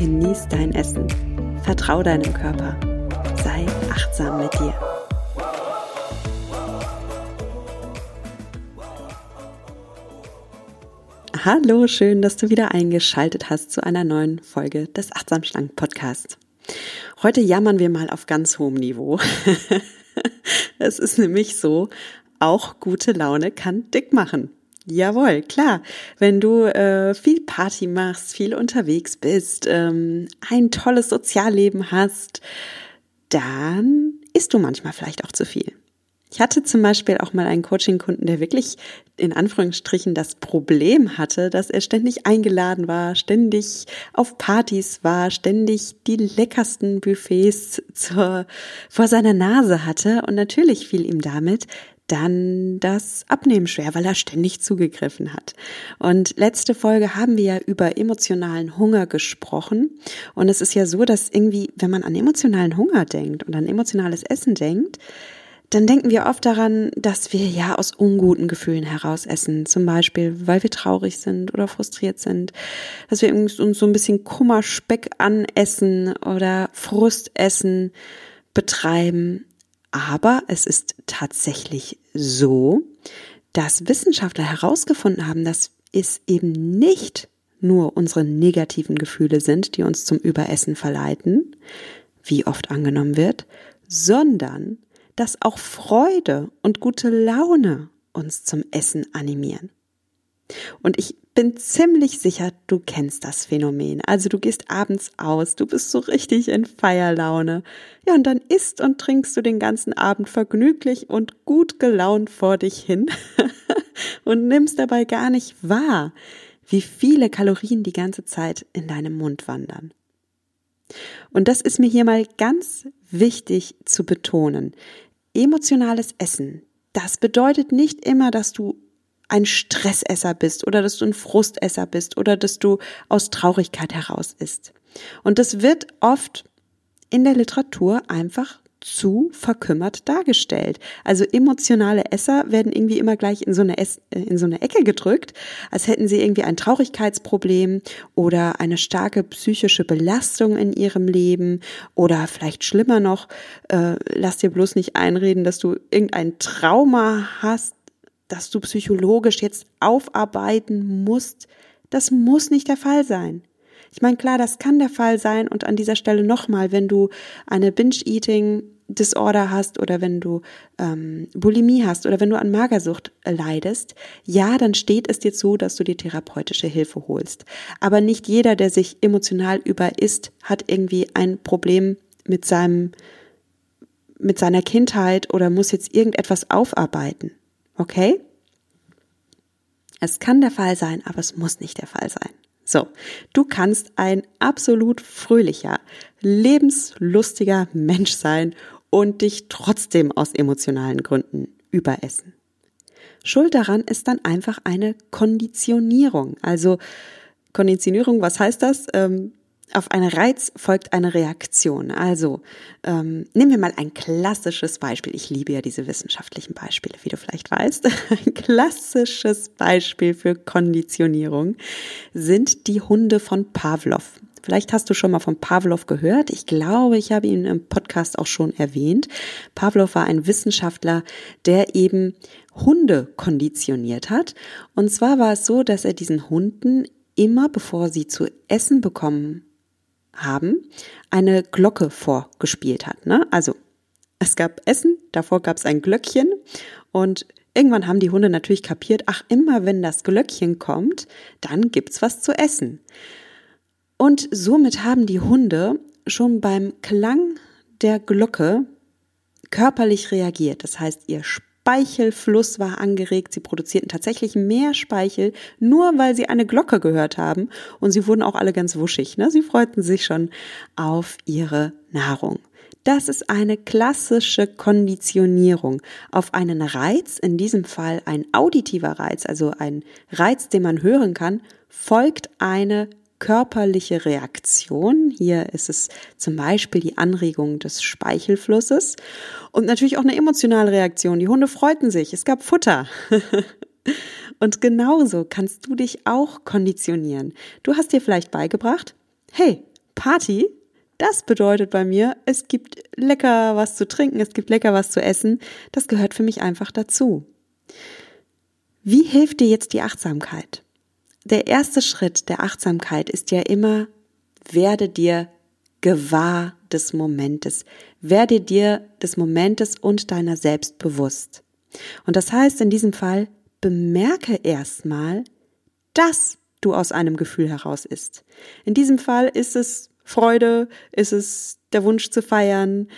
genieß dein Essen. Vertrau deinem Körper. Sei achtsam mit dir. Hallo, schön, dass du wieder eingeschaltet hast zu einer neuen Folge des Achtsam Schlank Podcasts. Heute jammern wir mal auf ganz hohem Niveau. es ist nämlich so, auch gute Laune kann dick machen. Jawohl, klar. Wenn du äh, viel Party machst, viel unterwegs bist, ähm, ein tolles Sozialleben hast, dann isst du manchmal vielleicht auch zu viel. Ich hatte zum Beispiel auch mal einen Coaching-Kunden, der wirklich in Anführungsstrichen das Problem hatte, dass er ständig eingeladen war, ständig auf Partys war, ständig die leckersten Buffets zur, vor seiner Nase hatte. Und natürlich fiel ihm damit dann das Abnehmen schwer, weil er ständig zugegriffen hat. Und letzte Folge haben wir ja über emotionalen Hunger gesprochen. Und es ist ja so, dass irgendwie, wenn man an emotionalen Hunger denkt und an emotionales Essen denkt, dann denken wir oft daran, dass wir ja aus unguten Gefühlen heraus essen. Zum Beispiel, weil wir traurig sind oder frustriert sind. Dass wir uns so ein bisschen Kummerspeck anessen oder Frustessen betreiben. Aber es ist tatsächlich so, dass Wissenschaftler herausgefunden haben, dass es eben nicht nur unsere negativen Gefühle sind, die uns zum Überessen verleiten, wie oft angenommen wird, sondern dass auch Freude und gute Laune uns zum Essen animieren. Und ich bin ziemlich sicher, du kennst das Phänomen. Also du gehst abends aus, du bist so richtig in Feierlaune. Ja, und dann isst und trinkst du den ganzen Abend vergnüglich und gut gelaunt vor dich hin und nimmst dabei gar nicht wahr, wie viele Kalorien die ganze Zeit in deinem Mund wandern. Und das ist mir hier mal ganz wichtig zu betonen. Emotionales Essen, das bedeutet nicht immer, dass du ein Stressesser bist oder dass du ein Frustesser bist oder dass du aus Traurigkeit heraus isst. Und das wird oft in der Literatur einfach zu verkümmert dargestellt. Also emotionale Esser werden irgendwie immer gleich in so eine, Ess äh, in so eine Ecke gedrückt, als hätten sie irgendwie ein Traurigkeitsproblem oder eine starke psychische Belastung in ihrem Leben oder vielleicht schlimmer noch, äh, lass dir bloß nicht einreden, dass du irgendein Trauma hast, dass du psychologisch jetzt aufarbeiten musst, das muss nicht der Fall sein. Ich meine, klar, das kann der Fall sein und an dieser Stelle nochmal, wenn du eine Binge-Eating Disorder hast oder wenn du ähm, Bulimie hast oder wenn du an Magersucht leidest, ja, dann steht es dir zu, dass du die therapeutische Hilfe holst. Aber nicht jeder, der sich emotional überisst, hat irgendwie ein Problem mit seinem mit seiner Kindheit oder muss jetzt irgendetwas aufarbeiten. Okay? Es kann der Fall sein, aber es muss nicht der Fall sein. So, du kannst ein absolut fröhlicher, lebenslustiger Mensch sein und dich trotzdem aus emotionalen Gründen überessen. Schuld daran ist dann einfach eine Konditionierung. Also Konditionierung, was heißt das? Ähm, auf einen Reiz folgt eine Reaktion. Also ähm, nehmen wir mal ein klassisches Beispiel. Ich liebe ja diese wissenschaftlichen Beispiele, wie du vielleicht weißt. Ein klassisches Beispiel für Konditionierung sind die Hunde von Pavlov. Vielleicht hast du schon mal von Pavlov gehört. Ich glaube, ich habe ihn im Podcast auch schon erwähnt. Pavlov war ein Wissenschaftler, der eben Hunde konditioniert hat. Und zwar war es so, dass er diesen Hunden immer bevor sie zu essen bekommen haben, eine Glocke vorgespielt hat. Ne? Also es gab Essen, davor gab es ein Glöckchen und irgendwann haben die Hunde natürlich kapiert, ach, immer wenn das Glöckchen kommt, dann gibt's was zu essen. Und somit haben die Hunde schon beim Klang der Glocke körperlich reagiert. Das heißt, ihr Speichelfluss war angeregt. Sie produzierten tatsächlich mehr Speichel, nur weil sie eine Glocke gehört haben. Und sie wurden auch alle ganz wuschig. Ne? Sie freuten sich schon auf ihre Nahrung. Das ist eine klassische Konditionierung auf einen Reiz, in diesem Fall ein auditiver Reiz, also ein Reiz, den man hören kann, folgt eine körperliche Reaktion. Hier ist es zum Beispiel die Anregung des Speichelflusses und natürlich auch eine emotionale Reaktion. Die Hunde freuten sich, es gab Futter. und genauso kannst du dich auch konditionieren. Du hast dir vielleicht beigebracht, hey, Party, das bedeutet bei mir, es gibt lecker was zu trinken, es gibt lecker was zu essen. Das gehört für mich einfach dazu. Wie hilft dir jetzt die Achtsamkeit? Der erste Schritt der Achtsamkeit ist ja immer, werde dir gewahr des Momentes. Werde dir des Momentes und deiner selbst bewusst. Und das heißt in diesem Fall, bemerke erstmal, dass du aus einem Gefühl heraus ist. In diesem Fall ist es Freude? Ist es der Wunsch zu feiern?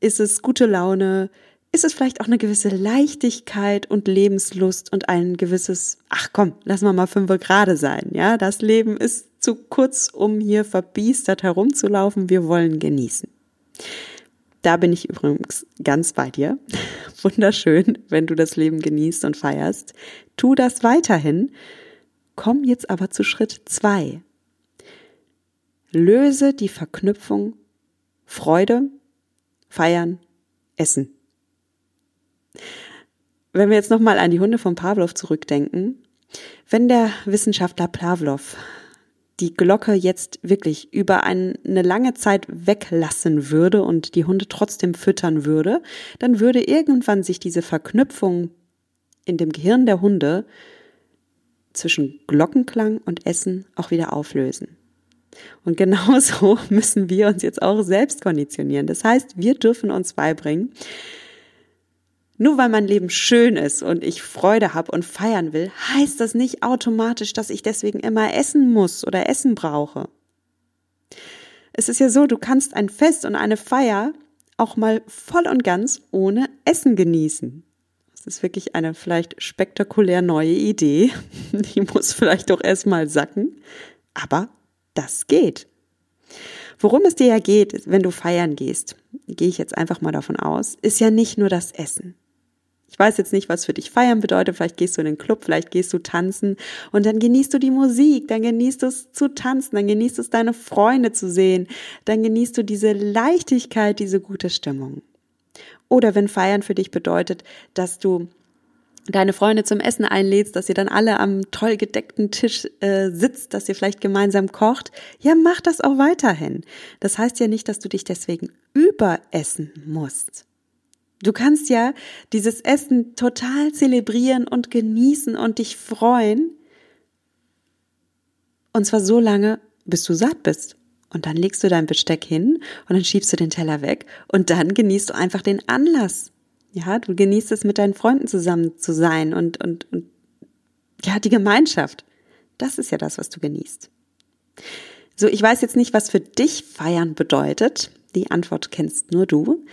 Ist es gute Laune? Ist es vielleicht auch eine gewisse Leichtigkeit und Lebenslust und ein gewisses, ach komm, lass mal mal fünf gerade sein, ja? Das Leben ist zu kurz, um hier verbiestert herumzulaufen. Wir wollen genießen. Da bin ich übrigens ganz bei dir. Wunderschön, wenn du das Leben genießt und feierst. Tu das weiterhin. Komm jetzt aber zu Schritt zwei. Löse die Verknüpfung Freude, Feiern, Essen. Wenn wir jetzt nochmal an die Hunde von Pavlov zurückdenken, wenn der Wissenschaftler Pavlov die Glocke jetzt wirklich über eine lange Zeit weglassen würde und die Hunde trotzdem füttern würde, dann würde irgendwann sich diese Verknüpfung in dem Gehirn der Hunde zwischen Glockenklang und Essen auch wieder auflösen. Und genauso müssen wir uns jetzt auch selbst konditionieren. Das heißt, wir dürfen uns beibringen, nur weil mein Leben schön ist und ich Freude habe und feiern will, heißt das nicht automatisch, dass ich deswegen immer essen muss oder Essen brauche. Es ist ja so, du kannst ein Fest und eine Feier auch mal voll und ganz ohne Essen genießen. Das ist wirklich eine vielleicht spektakulär neue Idee. Die muss vielleicht doch erstmal sacken. Aber das geht. Worum es dir ja geht, wenn du feiern gehst, gehe ich jetzt einfach mal davon aus, ist ja nicht nur das Essen. Ich weiß jetzt nicht, was für dich feiern bedeutet. Vielleicht gehst du in den Club, vielleicht gehst du tanzen und dann genießt du die Musik, dann genießt du es zu tanzen, dann genießt es deine Freunde zu sehen, dann genießt du diese Leichtigkeit, diese gute Stimmung. Oder wenn feiern für dich bedeutet, dass du deine Freunde zum Essen einlädst, dass ihr dann alle am toll gedeckten Tisch äh, sitzt, dass ihr vielleicht gemeinsam kocht, ja, mach das auch weiterhin. Das heißt ja nicht, dass du dich deswegen überessen musst. Du kannst ja dieses Essen total zelebrieren und genießen und dich freuen. Und zwar so lange, bis du satt bist. Und dann legst du dein Besteck hin und dann schiebst du den Teller weg und dann genießt du einfach den Anlass ja, du genießt es, mit deinen Freunden zusammen zu sein und, und, und ja, die Gemeinschaft. Das ist ja das, was du genießt. So, ich weiß jetzt nicht, was für dich feiern bedeutet. Die Antwort kennst nur du.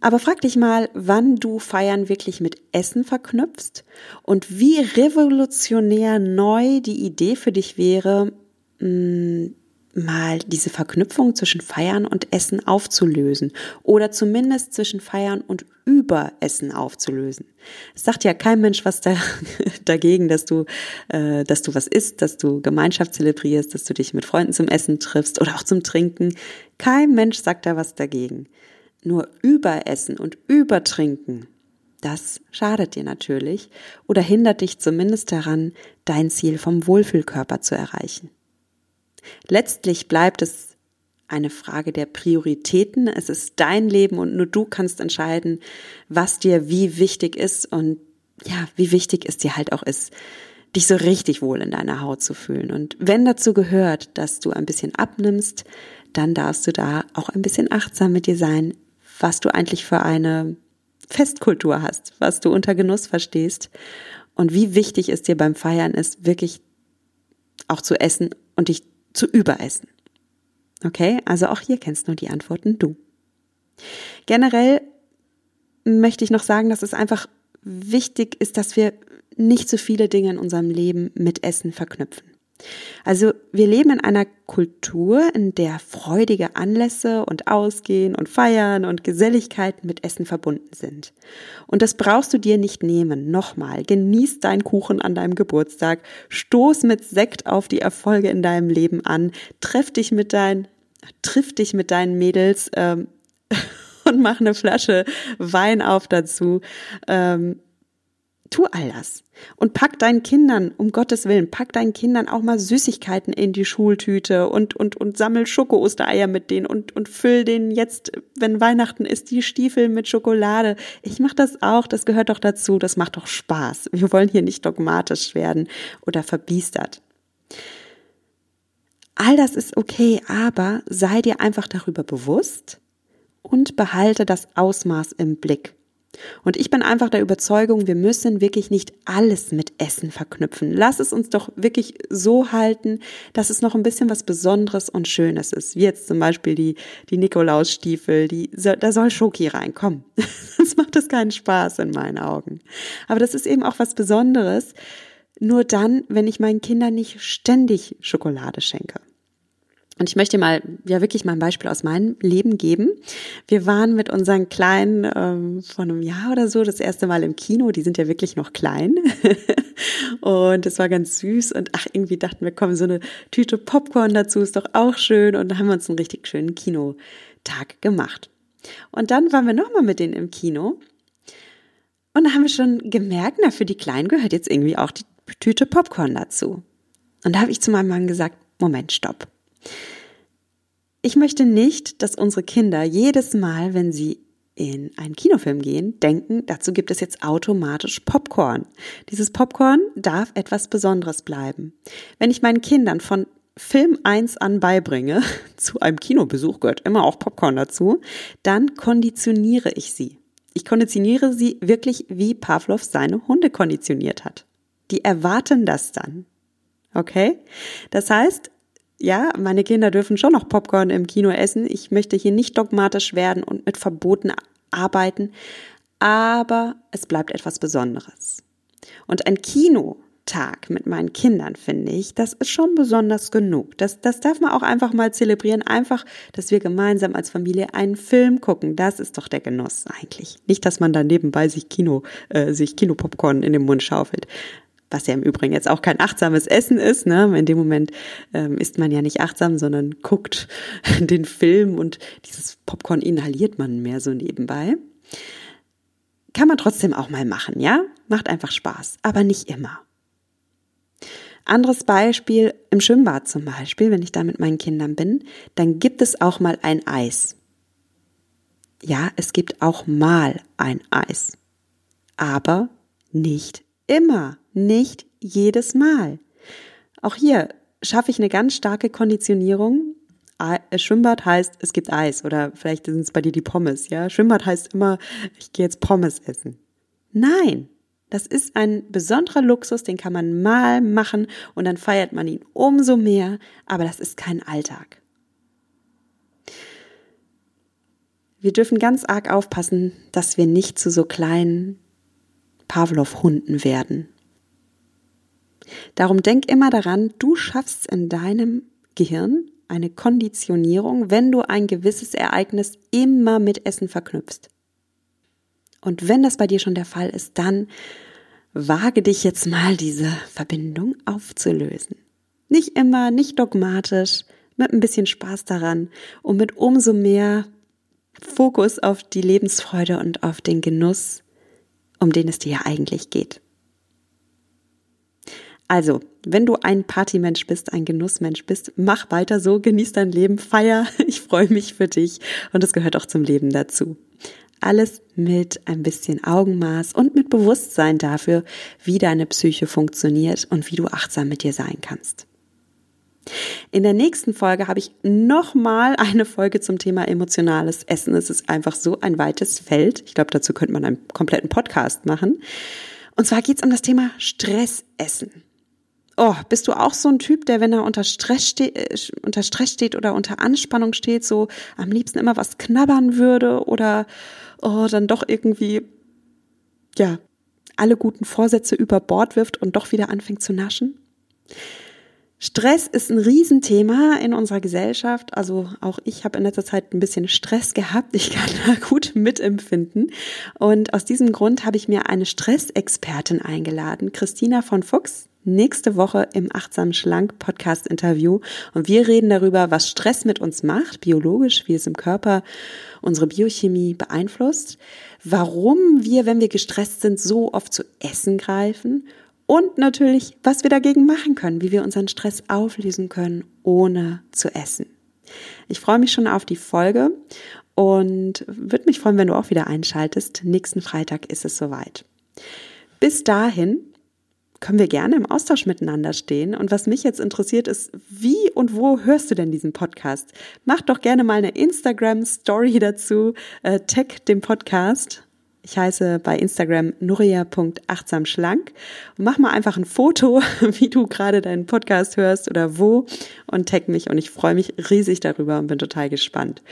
Aber frag dich mal, wann du Feiern wirklich mit Essen verknüpfst und wie revolutionär neu die Idee für dich wäre, mh, mal diese Verknüpfung zwischen Feiern und Essen aufzulösen oder zumindest zwischen Feiern und Überessen aufzulösen. Es sagt ja kein Mensch was da, dagegen, dass du, äh, dass du was isst, dass du Gemeinschaft zelebrierst, dass du dich mit Freunden zum Essen triffst oder auch zum Trinken. Kein Mensch sagt da was dagegen. Nur Überessen und Übertrinken, das schadet dir natürlich oder hindert dich zumindest daran, dein Ziel vom Wohlfühlkörper zu erreichen. Letztlich bleibt es eine Frage der Prioritäten. Es ist dein Leben und nur du kannst entscheiden, was dir wie wichtig ist und ja, wie wichtig es dir halt auch ist, dich so richtig wohl in deiner Haut zu fühlen. Und wenn dazu gehört, dass du ein bisschen abnimmst, dann darfst du da auch ein bisschen achtsam mit dir sein, was du eigentlich für eine Festkultur hast, was du unter Genuss verstehst und wie wichtig es dir beim Feiern ist, wirklich auch zu essen und dich zu überessen. Okay, also auch hier kennst du die Antworten du. Generell möchte ich noch sagen, dass es einfach wichtig ist, dass wir nicht so viele Dinge in unserem Leben mit Essen verknüpfen. Also wir leben in einer Kultur, in der freudige Anlässe und Ausgehen und Feiern und Geselligkeiten mit Essen verbunden sind. Und das brauchst du dir nicht nehmen. Nochmal, genieß deinen Kuchen an deinem Geburtstag, stoß mit Sekt auf die Erfolge in deinem Leben an, treff dich mit deinen, triff dich mit deinen Mädels ähm, und mach eine Flasche Wein auf dazu. Ähm, Tu all das. Und pack deinen Kindern, um Gottes Willen, pack deinen Kindern auch mal Süßigkeiten in die Schultüte und, und, und sammel Schoko-Ostereier mit denen und, und füll denen jetzt, wenn Weihnachten ist, die Stiefel mit Schokolade. Ich mach das auch, das gehört doch dazu, das macht doch Spaß. Wir wollen hier nicht dogmatisch werden oder verbiestert. All das ist okay, aber sei dir einfach darüber bewusst und behalte das Ausmaß im Blick. Und ich bin einfach der Überzeugung, wir müssen wirklich nicht alles mit Essen verknüpfen. Lass es uns doch wirklich so halten, dass es noch ein bisschen was Besonderes und Schönes ist. Wie jetzt zum Beispiel die, die Nikolausstiefel, die, da soll Schoki reinkommen. Sonst macht es keinen Spaß in meinen Augen. Aber das ist eben auch was Besonderes. Nur dann, wenn ich meinen Kindern nicht ständig Schokolade schenke. Und ich möchte mal, ja wirklich mal ein Beispiel aus meinem Leben geben. Wir waren mit unseren Kleinen ähm, vor einem Jahr oder so das erste Mal im Kino. Die sind ja wirklich noch klein. und es war ganz süß. Und ach, irgendwie dachten wir, komm, so eine Tüte Popcorn dazu ist doch auch schön. Und dann haben wir uns einen richtig schönen Kinotag gemacht. Und dann waren wir nochmal mit denen im Kino. Und da haben wir schon gemerkt, na, für die Kleinen gehört jetzt irgendwie auch die Tüte Popcorn dazu. Und da habe ich zu meinem Mann gesagt, Moment, stopp. Ich möchte nicht, dass unsere Kinder jedes Mal, wenn sie in einen Kinofilm gehen, denken, dazu gibt es jetzt automatisch Popcorn. Dieses Popcorn darf etwas Besonderes bleiben. Wenn ich meinen Kindern von Film 1 an beibringe, zu einem Kinobesuch gehört immer auch Popcorn dazu, dann konditioniere ich sie. Ich konditioniere sie wirklich, wie Pavlov seine Hunde konditioniert hat. Die erwarten das dann. Okay? Das heißt, ja, meine Kinder dürfen schon noch Popcorn im Kino essen. Ich möchte hier nicht dogmatisch werden und mit Verboten arbeiten, aber es bleibt etwas Besonderes. Und ein Kinotag mit meinen Kindern, finde ich, das ist schon besonders genug. Das, das darf man auch einfach mal zelebrieren. Einfach, dass wir gemeinsam als Familie einen Film gucken. Das ist doch der Genuss eigentlich. Nicht, dass man da nebenbei sich Kino, äh, sich Kinopopcorn in den Mund schaufelt was ja im Übrigen jetzt auch kein achtsames Essen ist. Ne? In dem Moment ähm, isst man ja nicht achtsam, sondern guckt den Film und dieses Popcorn inhaliert man mehr so nebenbei. Kann man trotzdem auch mal machen, ja? Macht einfach Spaß, aber nicht immer. Anderes Beispiel, im Schwimmbad zum Beispiel, wenn ich da mit meinen Kindern bin, dann gibt es auch mal ein Eis. Ja, es gibt auch mal ein Eis. Aber nicht immer nicht jedes Mal. Auch hier schaffe ich eine ganz starke Konditionierung. Schwimmbad heißt, es gibt Eis oder vielleicht sind es bei dir die Pommes, ja. Schwimmbad heißt immer, ich gehe jetzt Pommes essen. Nein, das ist ein besonderer Luxus, den kann man mal machen und dann feiert man ihn umso mehr, aber das ist kein Alltag. Wir dürfen ganz arg aufpassen, dass wir nicht zu so kleinen Pavlov-Hunden werden Darum denk immer daran, du schaffst in deinem Gehirn eine Konditionierung, wenn du ein gewisses Ereignis immer mit Essen verknüpfst. Und wenn das bei dir schon der Fall ist, dann wage dich jetzt mal diese Verbindung aufzulösen. Nicht immer, nicht dogmatisch, mit ein bisschen Spaß daran und mit umso mehr Fokus auf die Lebensfreude und auf den Genuss, um den es dir ja eigentlich geht. Also, wenn du ein Partymensch bist, ein Genussmensch bist, mach weiter so, genieß dein Leben, feier. Ich freue mich für dich und es gehört auch zum Leben dazu. Alles mit ein bisschen Augenmaß und mit Bewusstsein dafür, wie deine Psyche funktioniert und wie du achtsam mit dir sein kannst. In der nächsten Folge habe ich nochmal eine Folge zum Thema emotionales Essen. Es ist einfach so ein weites Feld. Ich glaube, dazu könnte man einen kompletten Podcast machen. Und zwar geht es um das Thema Stressessen. Oh, bist du auch so ein Typ, der, wenn er unter Stress, ste äh, unter Stress steht oder unter Anspannung steht, so am liebsten immer was knabbern würde oder oh, dann doch irgendwie, ja, alle guten Vorsätze über Bord wirft und doch wieder anfängt zu naschen? Stress ist ein Riesenthema in unserer Gesellschaft. Also auch ich habe in letzter Zeit ein bisschen Stress gehabt. Ich kann da gut mitempfinden. Und aus diesem Grund habe ich mir eine Stressexpertin eingeladen, Christina von Fuchs, nächste Woche im Achtsam Schlank Podcast Interview. Und wir reden darüber, was Stress mit uns macht, biologisch, wie es im Körper unsere Biochemie beeinflusst, warum wir, wenn wir gestresst sind, so oft zu essen greifen und natürlich, was wir dagegen machen können, wie wir unseren Stress auflösen können, ohne zu essen. Ich freue mich schon auf die Folge und würde mich freuen, wenn du auch wieder einschaltest. Nächsten Freitag ist es soweit. Bis dahin können wir gerne im Austausch miteinander stehen. Und was mich jetzt interessiert ist, wie und wo hörst du denn diesen Podcast? Mach doch gerne mal eine Instagram-Story dazu, äh, tag den Podcast ich heiße bei Instagram nuria.achtsamschlank mach mal einfach ein Foto, wie du gerade deinen Podcast hörst oder wo und tag mich und ich freue mich riesig darüber und bin total gespannt.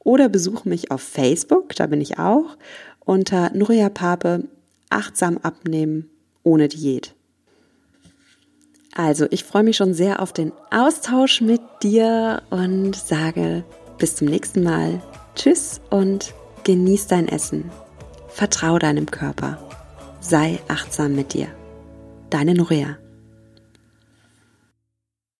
Oder besuch mich auf Facebook, da bin ich auch, unter Nuria Pape achtsam abnehmen ohne Diät. Also, ich freue mich schon sehr auf den Austausch mit dir und sage bis zum nächsten Mal. Tschüss und genieß dein Essen. Vertrau deinem Körper. Sei achtsam mit dir. Deine Norea.